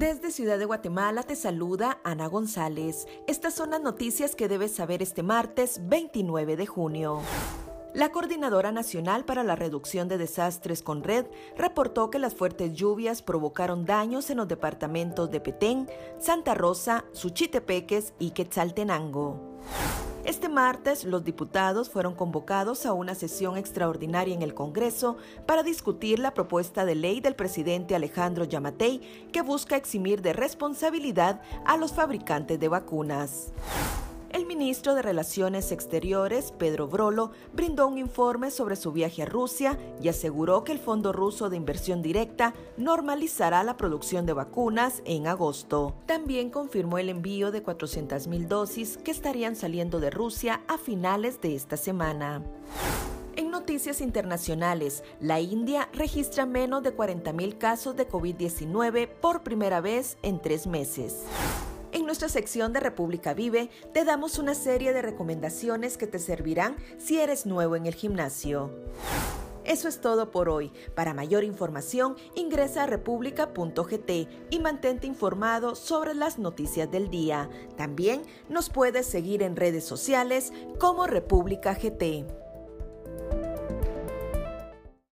Desde Ciudad de Guatemala te saluda Ana González. Estas son las noticias que debes saber este martes 29 de junio. La Coordinadora Nacional para la Reducción de Desastres con Red reportó que las fuertes lluvias provocaron daños en los departamentos de Petén, Santa Rosa, Suchitepeques y Quetzaltenango. Este martes, los diputados fueron convocados a una sesión extraordinaria en el Congreso para discutir la propuesta de ley del presidente Alejandro Yamatei que busca eximir de responsabilidad a los fabricantes de vacunas. El ministro de Relaciones Exteriores, Pedro Brolo, brindó un informe sobre su viaje a Rusia y aseguró que el Fondo Ruso de Inversión Directa normalizará la producción de vacunas en agosto. También confirmó el envío de 400.000 dosis que estarían saliendo de Rusia a finales de esta semana. En noticias internacionales, la India registra menos de 40.000 casos de COVID-19 por primera vez en tres meses. Nuestra sección de República Vive te damos una serie de recomendaciones que te servirán si eres nuevo en el gimnasio. Eso es todo por hoy. Para mayor información, ingresa a república.gt y mantente informado sobre las noticias del día. También nos puedes seguir en redes sociales como República GT.